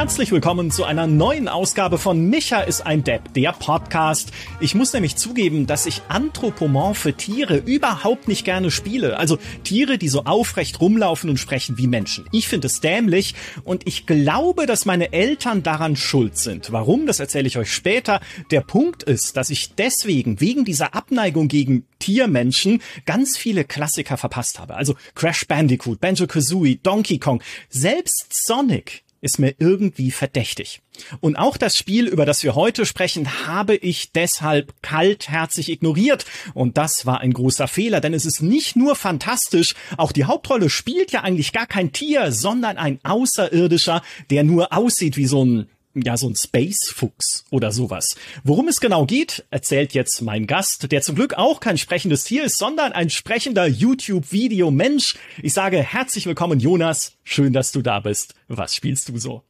Herzlich willkommen zu einer neuen Ausgabe von Micha ist ein Depp, der Podcast. Ich muss nämlich zugeben, dass ich anthropomorphe Tiere überhaupt nicht gerne spiele. Also Tiere, die so aufrecht rumlaufen und sprechen wie Menschen. Ich finde es dämlich und ich glaube, dass meine Eltern daran schuld sind. Warum, das erzähle ich euch später. Der Punkt ist, dass ich deswegen, wegen dieser Abneigung gegen Tiermenschen, ganz viele Klassiker verpasst habe. Also Crash Bandicoot, Banjo-Kazooie, Donkey Kong, selbst Sonic ist mir irgendwie verdächtig. Und auch das Spiel, über das wir heute sprechen, habe ich deshalb kaltherzig ignoriert. Und das war ein großer Fehler, denn es ist nicht nur fantastisch, auch die Hauptrolle spielt ja eigentlich gar kein Tier, sondern ein Außerirdischer, der nur aussieht wie so ein ja, so ein Space-Fuchs oder sowas. Worum es genau geht, erzählt jetzt mein Gast, der zum Glück auch kein sprechendes Tier ist, sondern ein sprechender YouTube-Video-Mensch. Ich sage herzlich willkommen, Jonas. Schön, dass du da bist. Was spielst du so?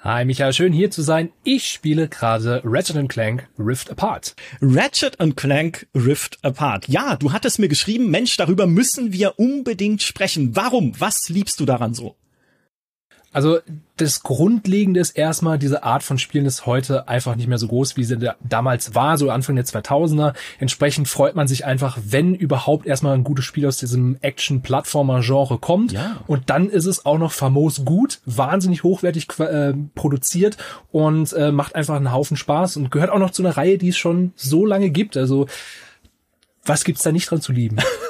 Hi Michael, schön hier zu sein. Ich spiele gerade Ratchet Clank Rift Apart. Ratchet Clank Rift Apart. Ja, du hattest mir geschrieben, Mensch, darüber müssen wir unbedingt sprechen. Warum? Was liebst du daran so? Also das Grundlegende ist erstmal, diese Art von Spielen ist heute einfach nicht mehr so groß, wie sie da damals war, so Anfang der 2000er. Entsprechend freut man sich einfach, wenn überhaupt erstmal ein gutes Spiel aus diesem Action-Plattformer-Genre kommt. Ja. Und dann ist es auch noch famos gut, wahnsinnig hochwertig äh, produziert und äh, macht einfach einen Haufen Spaß und gehört auch noch zu einer Reihe, die es schon so lange gibt. Also was gibt's da nicht dran zu lieben?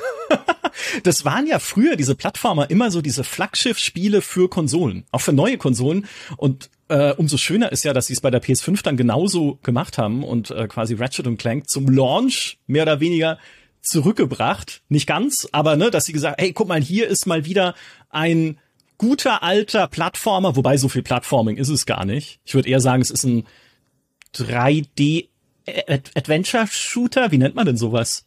das waren ja früher diese Plattformer immer so diese Flaggschiff-Spiele für Konsolen, auch für neue Konsolen. Und äh, umso schöner ist ja, dass sie es bei der PS5 dann genauso gemacht haben und äh, quasi Ratchet und Clank zum Launch mehr oder weniger zurückgebracht. Nicht ganz, aber ne, dass sie gesagt, hey, guck mal, hier ist mal wieder ein guter alter Plattformer, wobei so viel Plattforming ist es gar nicht. Ich würde eher sagen, es ist ein 3D Adventure Shooter, wie nennt man denn sowas?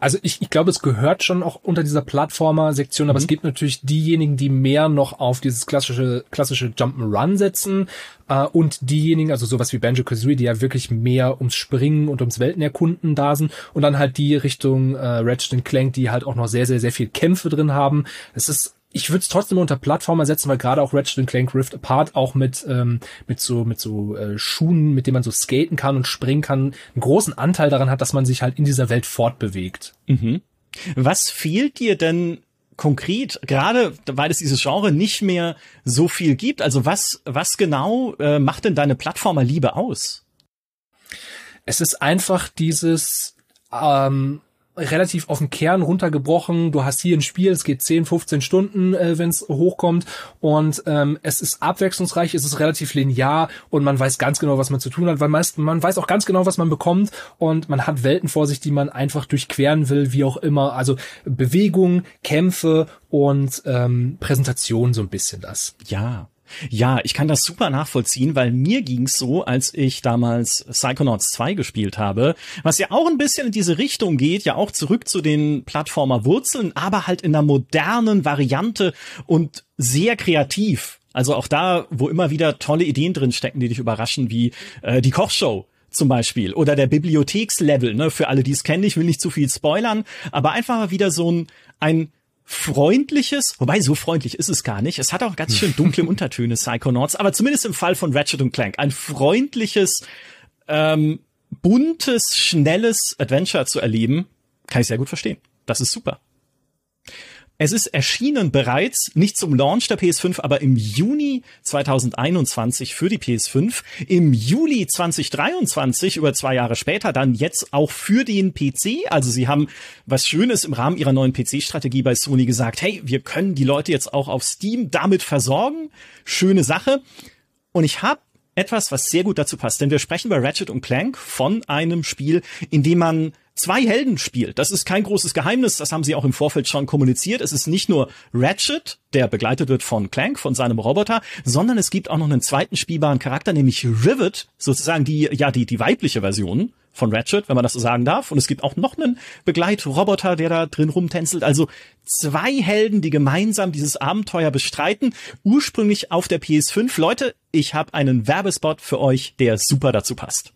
Also ich, ich glaube, es gehört schon auch unter dieser Plattformer-Sektion, aber mhm. es gibt natürlich diejenigen, die mehr noch auf dieses klassische, klassische Jump'n'Run setzen äh, und diejenigen, also sowas wie Banjo-Kazooie, die ja wirklich mehr ums Springen und ums Weltenerkunden da sind und dann halt die Richtung äh, Ratchet Clank, die halt auch noch sehr, sehr, sehr viel Kämpfe drin haben. Es ist ich würde es trotzdem unter Plattformer setzen, weil gerade auch Ratchet Clank Rift Apart auch mit ähm, mit so mit so äh, Schuhen, mit denen man so skaten kann und springen kann, einen großen Anteil daran hat, dass man sich halt in dieser Welt fortbewegt. Mhm. Was fehlt dir denn konkret, gerade weil es dieses Genre nicht mehr so viel gibt? Also was was genau äh, macht denn deine Plattformer-Liebe aus? Es ist einfach dieses ähm, relativ auf den Kern runtergebrochen. Du hast hier ein Spiel, es geht 10, 15 Stunden, äh, wenn es hochkommt und ähm, es ist abwechslungsreich, es ist relativ linear und man weiß ganz genau, was man zu tun hat, weil meist, man weiß auch ganz genau, was man bekommt und man hat Welten vor sich, die man einfach durchqueren will, wie auch immer. Also Bewegung, Kämpfe und ähm, Präsentation so ein bisschen das. Ja, ja, ich kann das super nachvollziehen, weil mir ging's so, als ich damals Psychonauts 2 gespielt habe, was ja auch ein bisschen in diese Richtung geht, ja auch zurück zu den Plattformer-Wurzeln, aber halt in einer modernen Variante und sehr kreativ. Also auch da, wo immer wieder tolle Ideen drin stecken, die dich überraschen, wie äh, die Kochshow zum Beispiel oder der Bibliothekslevel, ne, für alle, die es kennen, ich will nicht zu viel spoilern, aber einfach wieder so ein, ein freundliches, wobei so freundlich ist es gar nicht. Es hat auch ganz schön dunkle Untertöne, Psychonauts, aber zumindest im Fall von Ratchet und Clank ein freundliches, ähm, buntes, schnelles Adventure zu erleben, kann ich sehr gut verstehen. Das ist super. Es ist erschienen bereits, nicht zum Launch der PS5, aber im Juni 2021 für die PS5, im Juli 2023, über zwei Jahre später, dann jetzt auch für den PC. Also sie haben was Schönes im Rahmen ihrer neuen PC-Strategie bei Sony gesagt, hey, wir können die Leute jetzt auch auf Steam damit versorgen. Schöne Sache. Und ich habe etwas, was sehr gut dazu passt, denn wir sprechen bei Ratchet und Clank von einem Spiel, in dem man zwei Helden spielt. Das ist kein großes Geheimnis, das haben sie auch im Vorfeld schon kommuniziert. Es ist nicht nur Ratchet, der begleitet wird von Clank, von seinem Roboter, sondern es gibt auch noch einen zweiten spielbaren Charakter, nämlich Rivet, sozusagen die, ja, die, die weibliche Version von Ratchet, wenn man das so sagen darf. Und es gibt auch noch einen Begleitroboter, der da drin rumtänzelt. Also zwei Helden, die gemeinsam dieses Abenteuer bestreiten. Ursprünglich auf der PS5. Leute, ich habe einen Werbespot für euch, der super dazu passt.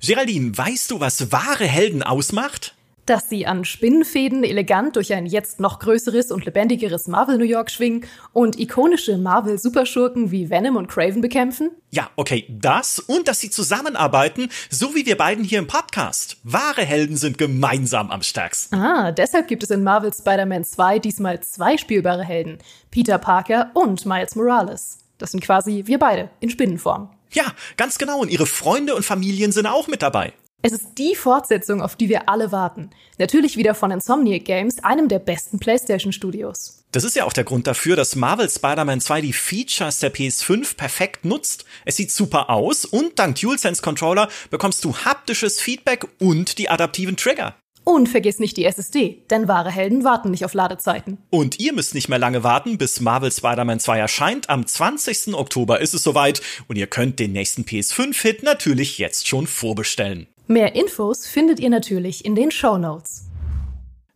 Geraldine, weißt du, was wahre Helden ausmacht? dass sie an Spinnenfäden elegant durch ein jetzt noch größeres und lebendigeres Marvel New York schwingen und ikonische Marvel-Superschurken wie Venom und Craven bekämpfen? Ja, okay, das und dass sie zusammenarbeiten, so wie wir beiden hier im Podcast. Wahre Helden sind gemeinsam am stärksten. Ah, deshalb gibt es in Marvel Spider-Man 2 diesmal zwei spielbare Helden, Peter Parker und Miles Morales. Das sind quasi wir beide in Spinnenform. Ja, ganz genau. Und ihre Freunde und Familien sind auch mit dabei. Es ist die Fortsetzung, auf die wir alle warten. Natürlich wieder von Insomniac Games, einem der besten PlayStation-Studios. Das ist ja auch der Grund dafür, dass Marvel Spider-Man 2 die Features der PS5 perfekt nutzt. Es sieht super aus und dank DualSense Controller bekommst du haptisches Feedback und die adaptiven Trigger. Und vergiss nicht die SSD, denn wahre Helden warten nicht auf Ladezeiten. Und ihr müsst nicht mehr lange warten, bis Marvel Spider-Man 2 erscheint. Am 20. Oktober ist es soweit und ihr könnt den nächsten PS5-Hit natürlich jetzt schon vorbestellen. Mehr Infos findet ihr natürlich in den Show Notes.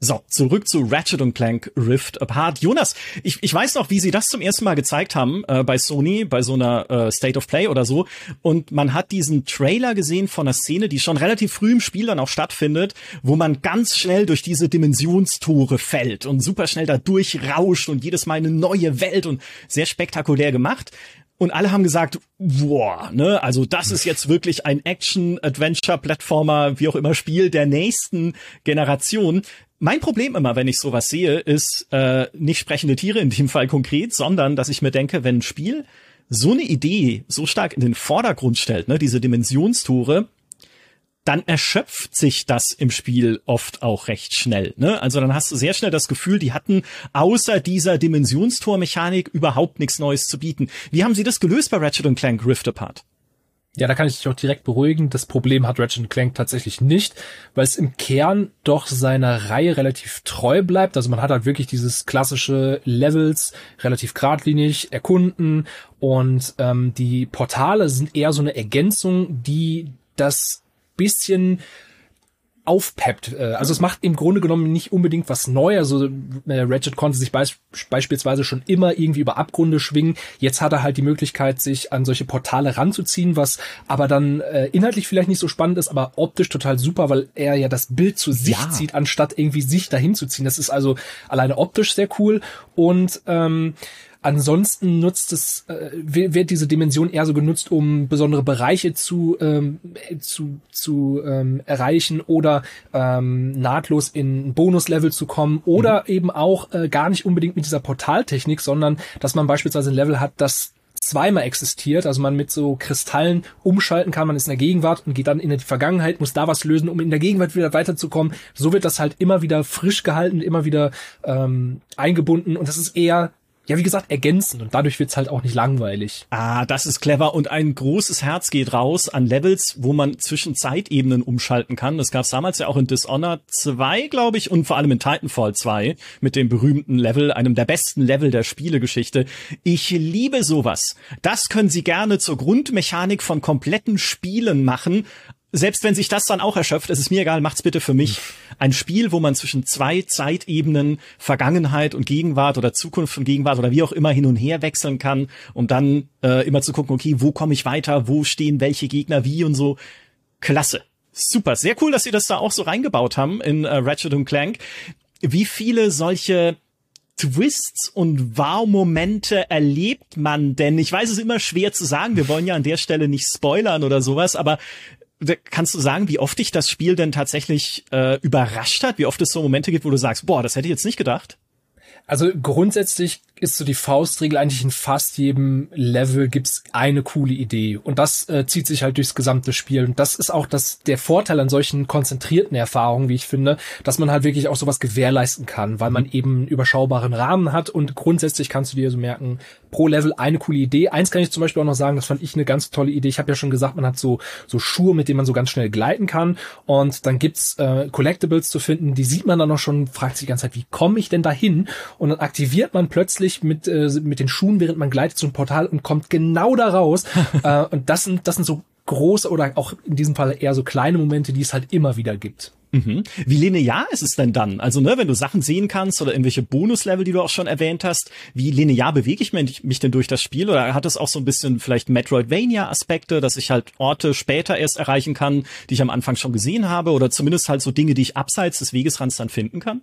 So, zurück zu Ratchet Clank Rift Apart. Jonas, ich, ich weiß noch, wie sie das zum ersten Mal gezeigt haben äh, bei Sony, bei so einer äh, State of Play oder so. Und man hat diesen Trailer gesehen von einer Szene, die schon relativ früh im Spiel dann auch stattfindet, wo man ganz schnell durch diese Dimensionstore fällt und super schnell da durchrauscht und jedes Mal eine neue Welt und sehr spektakulär gemacht. Und alle haben gesagt, boah, ne, also das ist jetzt wirklich ein Action-Adventure-Plattformer, wie auch immer, Spiel der nächsten Generation. Mein Problem immer, wenn ich sowas sehe, ist äh, nicht sprechende Tiere in dem Fall konkret, sondern dass ich mir denke, wenn ein Spiel so eine Idee so stark in den Vordergrund stellt, ne, diese Dimensionstore, dann erschöpft sich das im Spiel oft auch recht schnell. Ne? Also dann hast du sehr schnell das Gefühl, die hatten außer dieser Dimensionstormechanik überhaupt nichts Neues zu bieten. Wie haben sie das gelöst bei Ratchet Clank Rift Apart? Ja, da kann ich dich auch direkt beruhigen. Das Problem hat Ratchet Clank tatsächlich nicht, weil es im Kern doch seiner Reihe relativ treu bleibt. Also man hat halt wirklich dieses klassische Levels, relativ geradlinig, erkunden und ähm, die Portale sind eher so eine Ergänzung, die das bisschen aufpeppt. Äh, also es macht im Grunde genommen nicht unbedingt was Neues. Also äh, Ratchet konnte sich beisp beispielsweise schon immer irgendwie über Abgründe schwingen. Jetzt hat er halt die Möglichkeit, sich an solche Portale ranzuziehen, was aber dann äh, inhaltlich vielleicht nicht so spannend ist, aber optisch total super, weil er ja das Bild zu sich ja. zieht, anstatt irgendwie sich dahin zu ziehen. Das ist also alleine optisch sehr cool und ähm, Ansonsten nutzt es, äh, wird diese Dimension eher so genutzt, um besondere Bereiche zu, ähm, zu, zu ähm, erreichen oder ähm, nahtlos in Bonuslevel zu kommen oder mhm. eben auch äh, gar nicht unbedingt mit dieser Portaltechnik, sondern dass man beispielsweise ein Level hat, das zweimal existiert, also man mit so Kristallen umschalten kann, man ist in der Gegenwart und geht dann in die Vergangenheit, muss da was lösen, um in der Gegenwart wieder weiterzukommen. So wird das halt immer wieder frisch gehalten, immer wieder ähm, eingebunden und das ist eher ja, wie gesagt, ergänzen und dadurch wird's halt auch nicht langweilig. Ah, das ist clever und ein großes Herz geht raus an Levels, wo man zwischen Zeitebenen umschalten kann. Das gab's damals ja auch in Dishonored 2, glaube ich, und vor allem in Titanfall 2 mit dem berühmten Level, einem der besten Level der Spielegeschichte. Ich liebe sowas. Das können Sie gerne zur Grundmechanik von kompletten Spielen machen, selbst wenn sich das dann auch erschöpft, ist es mir egal, macht's bitte für mich. Ein Spiel, wo man zwischen zwei Zeitebenen, Vergangenheit und Gegenwart oder Zukunft und Gegenwart oder wie auch immer hin und her wechseln kann, um dann äh, immer zu gucken, okay, wo komme ich weiter, wo stehen welche Gegner wie und so. Klasse. Super, sehr cool, dass sie das da auch so reingebaut haben in äh, Ratchet Clank. Wie viele solche Twists und Wow-Momente erlebt man denn? Ich weiß es ist immer schwer zu sagen. Wir wollen ja an der Stelle nicht spoilern oder sowas, aber Kannst du sagen, wie oft dich das Spiel denn tatsächlich äh, überrascht hat? Wie oft es so Momente gibt, wo du sagst, boah, das hätte ich jetzt nicht gedacht? Also grundsätzlich ist so die Faustregel eigentlich in fast jedem Level gibt's eine coole Idee und das äh, zieht sich halt durchs gesamte Spiel und das ist auch das der Vorteil an solchen konzentrierten Erfahrungen, wie ich finde, dass man halt wirklich auch sowas gewährleisten kann, weil man eben überschaubaren Rahmen hat und grundsätzlich kannst du dir so merken, pro Level eine coole Idee. Eins kann ich zum Beispiel auch noch sagen, das fand ich eine ganz tolle Idee. Ich habe ja schon gesagt, man hat so so Schuhe, mit denen man so ganz schnell gleiten kann und dann gibt's äh, Collectibles zu finden, die sieht man dann noch schon, fragt sich die ganze Zeit, wie komme ich denn dahin? Und dann aktiviert man plötzlich sich mit, äh, mit den Schuhen, während man gleitet zum Portal und kommt genau da raus. äh, und das sind, das sind so große oder auch in diesem Fall eher so kleine Momente, die es halt immer wieder gibt. Mhm. Wie linear ist es denn dann? Also, ne, wenn du Sachen sehen kannst oder irgendwelche Bonuslevel, die du auch schon erwähnt hast, wie linear bewege ich mich, mich denn durch das Spiel? Oder hat es auch so ein bisschen vielleicht Metroidvania-Aspekte, dass ich halt Orte später erst erreichen kann, die ich am Anfang schon gesehen habe? Oder zumindest halt so Dinge, die ich abseits des Wegesrands dann finden kann?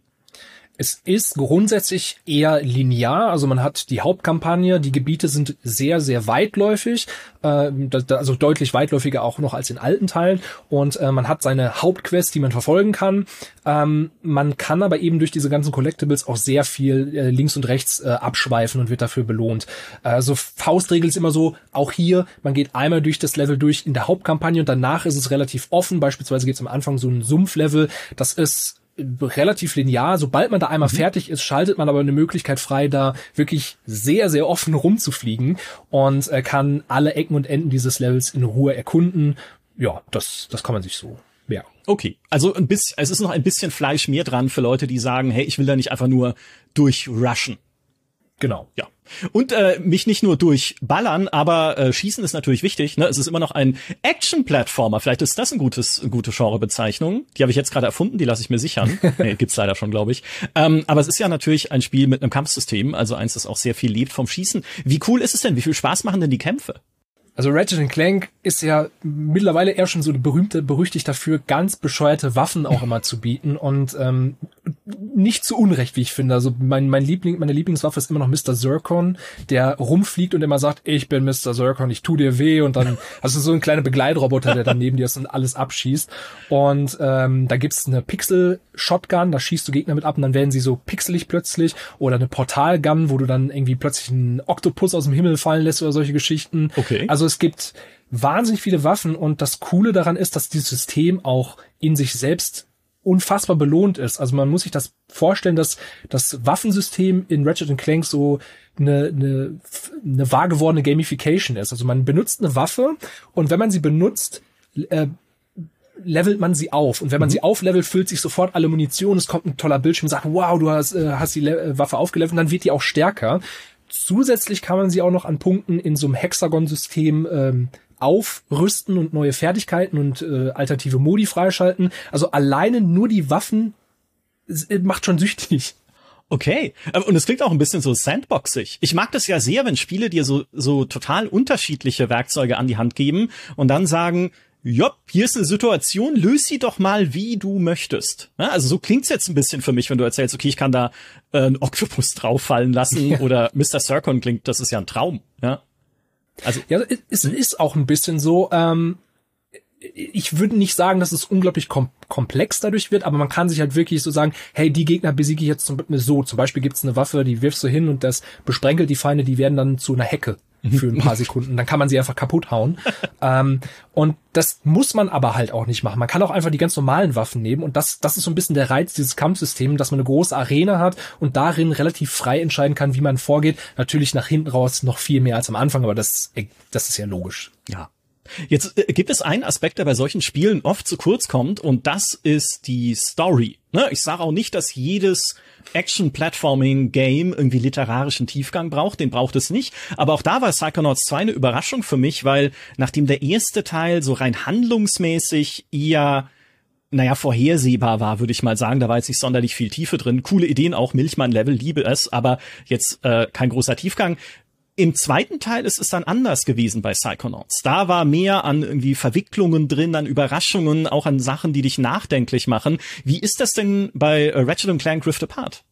Es ist grundsätzlich eher linear, also man hat die Hauptkampagne, die Gebiete sind sehr, sehr weitläufig, äh, also deutlich weitläufiger auch noch als in alten Teilen und äh, man hat seine Hauptquest, die man verfolgen kann. Ähm, man kann aber eben durch diese ganzen Collectibles auch sehr viel äh, links und rechts äh, abschweifen und wird dafür belohnt. Also Faustregel ist immer so, auch hier, man geht einmal durch das Level durch in der Hauptkampagne und danach ist es relativ offen, beispielsweise geht es am Anfang so ein Sumpflevel, das ist relativ linear. Sobald man da einmal mhm. fertig ist, schaltet man aber eine Möglichkeit frei, da wirklich sehr, sehr offen rumzufliegen und äh, kann alle Ecken und Enden dieses Levels in Ruhe erkunden. Ja, das, das kann man sich so ja. Okay, also ein bisschen, es ist noch ein bisschen Fleisch mehr dran für Leute, die sagen, hey, ich will da nicht einfach nur durchrushen. Genau. Ja. Und äh, mich nicht nur durchballern, aber äh, Schießen ist natürlich wichtig. Ne? Es ist immer noch ein Action-Plattformer. Vielleicht ist das ein gutes, eine gute Genrebezeichnung. Die habe ich jetzt gerade erfunden, die lasse ich mir sichern. nee, gibt's leider schon, glaube ich. Ähm, aber es ist ja natürlich ein Spiel mit einem Kampfsystem, also eins, das auch sehr viel lebt vom Schießen. Wie cool ist es denn? Wie viel Spaß machen denn die Kämpfe? Also Ratchet Clank ist ja mittlerweile eher schon so eine berühmte, berüchtigt dafür, ganz bescheuerte Waffen auch immer zu bieten und ähm, nicht zu Unrecht, wie ich finde. Also mein, mein Liebling, meine Lieblingswaffe ist immer noch Mr. Zircon, der rumfliegt und immer sagt, ich bin Mr. Zircon, ich tu dir weh und dann hast du so einen kleinen Begleitroboter, der dann neben dir ist und alles abschießt. Und ähm, da gibt's eine Pixel-Shotgun, da schießt du Gegner mit ab und dann werden sie so pixelig plötzlich oder eine Portal-Gun, wo du dann irgendwie plötzlich einen Oktopus aus dem Himmel fallen lässt oder solche Geschichten. Okay. Also es gibt wahnsinnig viele Waffen und das Coole daran ist, dass dieses System auch in sich selbst unfassbar belohnt ist. Also man muss sich das vorstellen, dass das Waffensystem in Ratchet Clank so eine, eine, eine wahr gewordene Gamification ist. Also man benutzt eine Waffe und wenn man sie benutzt, äh, levelt man sie auf. Und wenn man mhm. sie auflevelt, füllt sich sofort alle Munition. Es kommt ein toller Bildschirm und sagt, wow, du hast, äh, hast die Le äh, Waffe aufgelevelt und dann wird die auch stärker. Zusätzlich kann man sie auch noch an Punkten in so einem Hexagon-System ähm, aufrüsten und neue Fertigkeiten und äh, alternative Modi freischalten. Also alleine nur die Waffen äh, macht schon süchtig. Okay, ähm, und es klingt auch ein bisschen so sandboxig. Ich mag das ja sehr, wenn Spiele dir so, so total unterschiedliche Werkzeuge an die Hand geben und dann sagen, Jopp, hier ist eine Situation, löse sie doch mal, wie du möchtest. Ja, also so klingt's jetzt ein bisschen für mich, wenn du erzählst, okay, ich kann da äh, einen Oktopus drauffallen lassen ja. oder Mr. Circon klingt, das ist ja ein Traum. Ja, also ja, es ist auch ein bisschen so. Ähm, ich würde nicht sagen, dass es unglaublich kom komplex dadurch wird, aber man kann sich halt wirklich so sagen, hey, die Gegner besiege ich jetzt zum, so. Zum Beispiel gibt's eine Waffe, die wirfst du hin und das besprenkelt die Feinde, die werden dann zu einer Hecke für ein paar Sekunden. Dann kann man sie einfach kaputt hauen. ähm, und das muss man aber halt auch nicht machen. Man kann auch einfach die ganz normalen Waffen nehmen. Und das, das ist so ein bisschen der Reiz dieses Kampfsystems, dass man eine große Arena hat und darin relativ frei entscheiden kann, wie man vorgeht. Natürlich nach hinten raus noch viel mehr als am Anfang, aber das, das ist ja logisch. Ja. Jetzt äh, gibt es einen Aspekt, der bei solchen Spielen oft zu kurz kommt, und das ist die Story. Ne? Ich sage auch nicht, dass jedes Action-Platforming-Game irgendwie literarischen Tiefgang braucht, den braucht es nicht. Aber auch da war Psychonauts 2 eine Überraschung für mich, weil nachdem der erste Teil so rein handlungsmäßig eher naja, vorhersehbar war, würde ich mal sagen. Da war jetzt nicht sonderlich viel Tiefe drin. Coole Ideen auch, Milchmann-Level, liebe es, aber jetzt äh, kein großer Tiefgang. Im zweiten Teil ist es dann anders gewesen bei Psychonauts. Da war mehr an irgendwie Verwicklungen drin, an Überraschungen, auch an Sachen, die dich nachdenklich machen. Wie ist das denn bei äh, Ratchet Clank Rift Apart?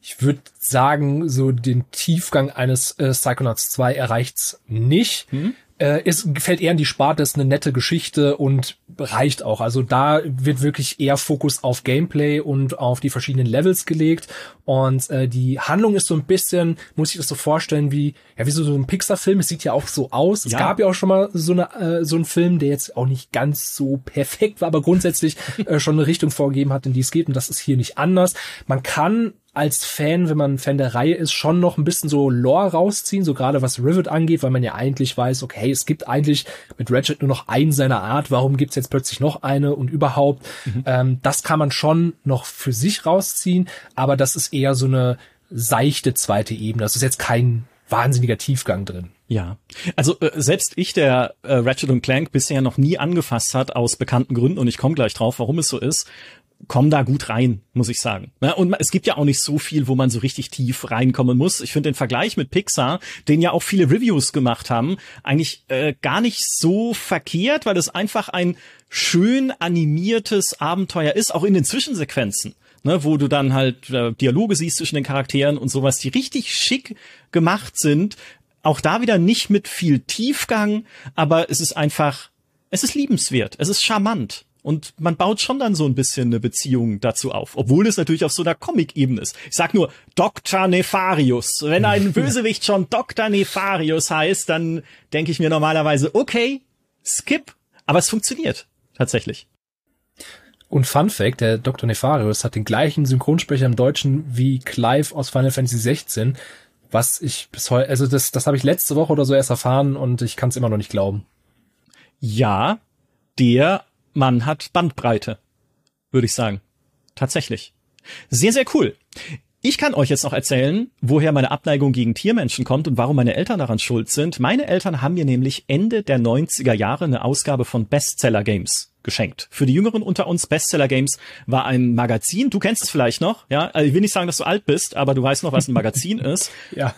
Ich würde sagen, so den Tiefgang eines äh, Psychonauts 2 erreicht's nicht. Hm? Äh, ist, gefällt eher in die Sparte, ist eine nette Geschichte und reicht auch. Also da wird wirklich eher Fokus auf Gameplay und auf die verschiedenen Levels gelegt. Und äh, die Handlung ist so ein bisschen, muss ich das so vorstellen, wie, ja, wie so, so ein Pixar-Film. Es sieht ja auch so aus. Ja. Es gab ja auch schon mal so, eine, äh, so einen Film, der jetzt auch nicht ganz so perfekt war, aber grundsätzlich äh, schon eine Richtung vorgegeben hat, in die es geht. Und das ist hier nicht anders. Man kann als Fan, wenn man Fan der Reihe ist, schon noch ein bisschen so Lore rausziehen, so gerade was Rivet angeht, weil man ja eigentlich weiß, okay, es gibt eigentlich mit Ratchet nur noch einen seiner Art, warum gibt's jetzt plötzlich noch eine und überhaupt, mhm. ähm, das kann man schon noch für sich rausziehen, aber das ist eher so eine seichte zweite Ebene, das ist jetzt kein wahnsinniger Tiefgang drin. Ja, also äh, selbst ich, der äh, Ratchet Clank bisher noch nie angefasst hat, aus bekannten Gründen, und ich komme gleich drauf, warum es so ist, komm da gut rein, muss ich sagen. Ja, und es gibt ja auch nicht so viel, wo man so richtig tief reinkommen muss. Ich finde den Vergleich mit Pixar, den ja auch viele Reviews gemacht haben, eigentlich äh, gar nicht so verkehrt, weil es einfach ein schön animiertes Abenteuer ist, auch in den Zwischensequenzen ne, wo du dann halt äh, Dialoge siehst zwischen den Charakteren und sowas, die richtig schick gemacht sind. Auch da wieder nicht mit viel Tiefgang, aber es ist einfach, es ist liebenswert, es ist charmant. Und man baut schon dann so ein bisschen eine Beziehung dazu auf, obwohl es natürlich auf so einer Comic-Ebene ist. Ich sag nur Dr. Nefarius. Wenn ein Bösewicht schon Dr. Nefarius heißt, dann denke ich mir normalerweise, okay, skip, aber es funktioniert tatsächlich. Und Fun Fact, der Dr. Nefarius hat den gleichen Synchronsprecher im Deutschen wie Clive aus Final Fantasy 16, was ich bis heute, also das, das habe ich letzte Woche oder so erst erfahren und ich kann es immer noch nicht glauben. Ja, der Mann hat Bandbreite, würde ich sagen. Tatsächlich. Sehr, sehr cool. Ich kann euch jetzt noch erzählen, woher meine Abneigung gegen Tiermenschen kommt und warum meine Eltern daran schuld sind. Meine Eltern haben mir nämlich Ende der 90er Jahre eine Ausgabe von Bestseller Games geschenkt. Für die Jüngeren unter uns, Bestseller Games war ein Magazin. Du kennst es vielleicht noch, ja? Also ich will nicht sagen, dass du alt bist, aber du weißt noch, was ein Magazin ist. Ja.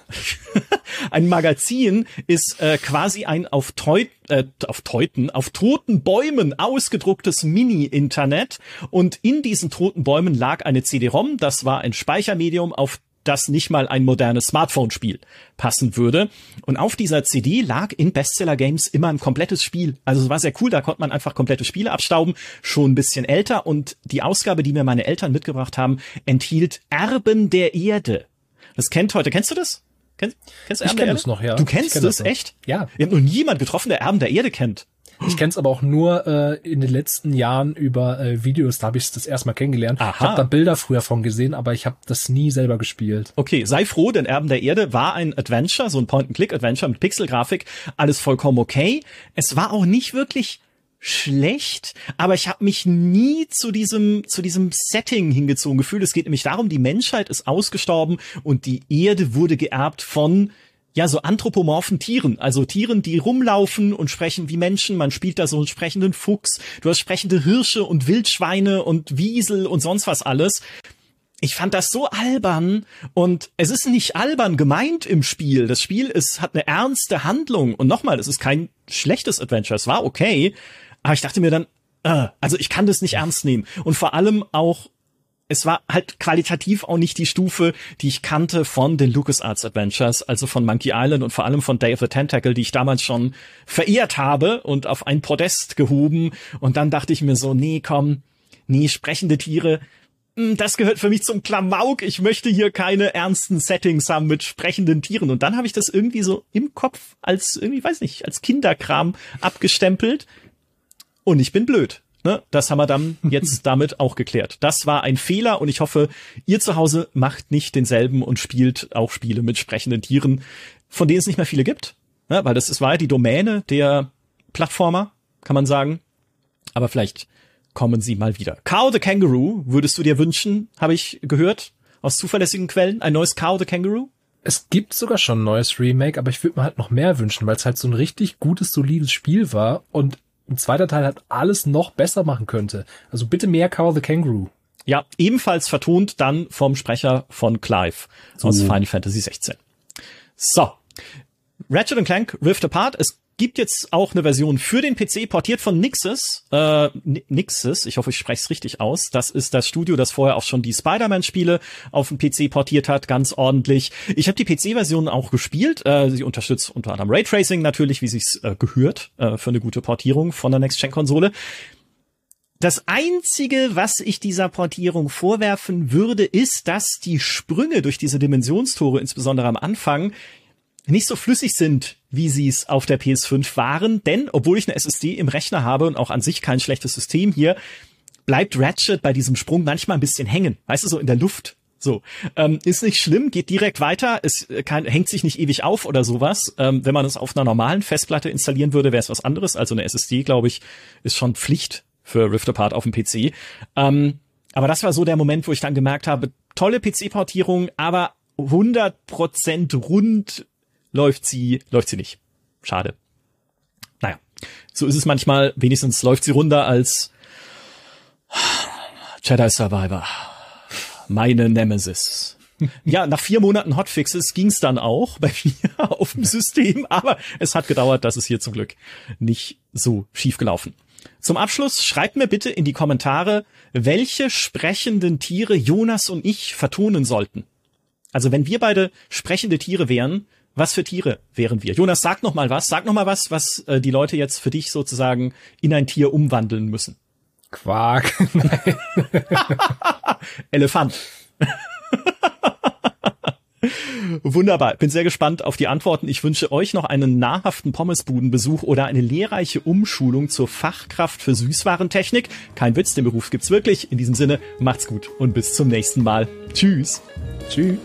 ein Magazin ist äh, quasi ein auf, Teut, äh, auf Teuten, auf toten Bäumen ausgedrucktes Mini-Internet. Und in diesen toten Bäumen lag eine CD-ROM. Das war ein Speichermedium, auf das nicht mal ein modernes Smartphone-Spiel passen würde. Und auf dieser CD lag in Bestseller Games immer ein komplettes Spiel. Also es war sehr cool, da konnte man einfach komplette Spiele abstauben, schon ein bisschen älter. Und die Ausgabe, die mir meine Eltern mitgebracht haben, enthielt Erben der Erde. Das kennt heute, kennst du das? Kennst, kennst du Erben ich kenn das noch, ja. Du kennst es, echt? Ja. Ich habe noch niemand getroffen, der Erben der Erde kennt. Ich kenne es aber auch nur äh, in den letzten Jahren über äh, Videos, da habe ich es das erstmal kennengelernt. Aha. Ich habe da Bilder früher von gesehen, aber ich habe das nie selber gespielt. Okay, sei froh, denn Erben der Erde war ein Adventure, so ein Point-and-Click-Adventure mit Pixelgrafik, alles vollkommen okay. Es war auch nicht wirklich schlecht, aber ich habe mich nie zu diesem zu diesem Setting hingezogen gefühlt. Es geht nämlich darum, die Menschheit ist ausgestorben und die Erde wurde geerbt von ja, so anthropomorphen Tieren, also Tieren, die rumlaufen und sprechen wie Menschen. Man spielt da so einen sprechenden Fuchs. Du hast sprechende Hirsche und Wildschweine und Wiesel und sonst was alles. Ich fand das so albern und es ist nicht albern gemeint im Spiel. Das Spiel ist, hat eine ernste Handlung und nochmal, es ist kein schlechtes Adventure. Es war okay, aber ich dachte mir dann, äh, also ich kann das nicht ernst nehmen und vor allem auch es war halt qualitativ auch nicht die Stufe, die ich kannte von den LucasArts Adventures, also von Monkey Island und vor allem von Day of the Tentacle, die ich damals schon verehrt habe und auf ein Podest gehoben. Und dann dachte ich mir so, nee, komm, nee, sprechende Tiere, hm, das gehört für mich zum Klamauk. Ich möchte hier keine ernsten Settings haben mit sprechenden Tieren. Und dann habe ich das irgendwie so im Kopf als irgendwie, weiß nicht, als Kinderkram abgestempelt. Und ich bin blöd. Ne, das haben wir dann jetzt damit auch geklärt. Das war ein Fehler und ich hoffe, ihr zu Hause macht nicht denselben und spielt auch Spiele mit sprechenden Tieren, von denen es nicht mehr viele gibt. Ne, weil das ist, war ja die Domäne der Plattformer, kann man sagen. Aber vielleicht kommen sie mal wieder. Cow the Kangaroo würdest du dir wünschen, habe ich gehört, aus zuverlässigen Quellen, ein neues Cow the Kangaroo? Es gibt sogar schon ein neues Remake, aber ich würde mir halt noch mehr wünschen, weil es halt so ein richtig gutes, solides Spiel war und ein zweiter Teil hat alles noch besser machen könnte. Also bitte mehr Cow the Kangaroo. Ja, ebenfalls vertont dann vom Sprecher von Clive so. aus Final Fantasy 16. So. Ratchet Clank Rift Apart. Es gibt jetzt auch eine Version für den PC, portiert von Nixes. Äh, Nixes, ich hoffe, ich spreche es richtig aus. Das ist das Studio, das vorher auch schon die Spider-Man-Spiele auf dem PC portiert hat, ganz ordentlich. Ich habe die PC-Version auch gespielt. Äh, sie unterstützt unter anderem Raytracing natürlich, wie sich's äh, gehört, äh, für eine gute Portierung von der Next-Gen-Konsole. Das einzige, was ich dieser Portierung vorwerfen würde, ist, dass die Sprünge durch diese Dimensionstore, insbesondere am Anfang, nicht so flüssig sind, wie sie es auf der PS5 waren, denn obwohl ich eine SSD im Rechner habe und auch an sich kein schlechtes System hier, bleibt Ratchet bei diesem Sprung manchmal ein bisschen hängen, weißt du, so in der Luft. So, ähm, ist nicht schlimm, geht direkt weiter, es kann, hängt sich nicht ewig auf oder sowas. Ähm, wenn man es auf einer normalen Festplatte installieren würde, wäre es was anderes. Also eine SSD, glaube ich, ist schon Pflicht für Rift Apart auf dem PC. Ähm, aber das war so der Moment, wo ich dann gemerkt habe, tolle PC-Portierung, aber 100% rund läuft sie, läuft sie nicht. Schade. Naja, so ist es manchmal. Wenigstens läuft sie runter als Jedi Survivor. Meine Nemesis. Ja, nach vier Monaten Hotfixes ging's dann auch bei mir auf dem System, aber es hat gedauert, das ist hier zum Glück nicht so schief gelaufen. Zum Abschluss schreibt mir bitte in die Kommentare, welche sprechenden Tiere Jonas und ich vertonen sollten. Also wenn wir beide sprechende Tiere wären, was für Tiere wären wir? Jonas, sag noch mal was. Sag noch mal was, was äh, die Leute jetzt für dich sozusagen in ein Tier umwandeln müssen. Quark. Elefant. Wunderbar. Bin sehr gespannt auf die Antworten. Ich wünsche euch noch einen nahrhaften Pommesbudenbesuch oder eine lehrreiche Umschulung zur Fachkraft für Süßwarentechnik. Kein Witz, den Beruf gibt's wirklich. In diesem Sinne, macht's gut und bis zum nächsten Mal. Tschüss. Tschüss.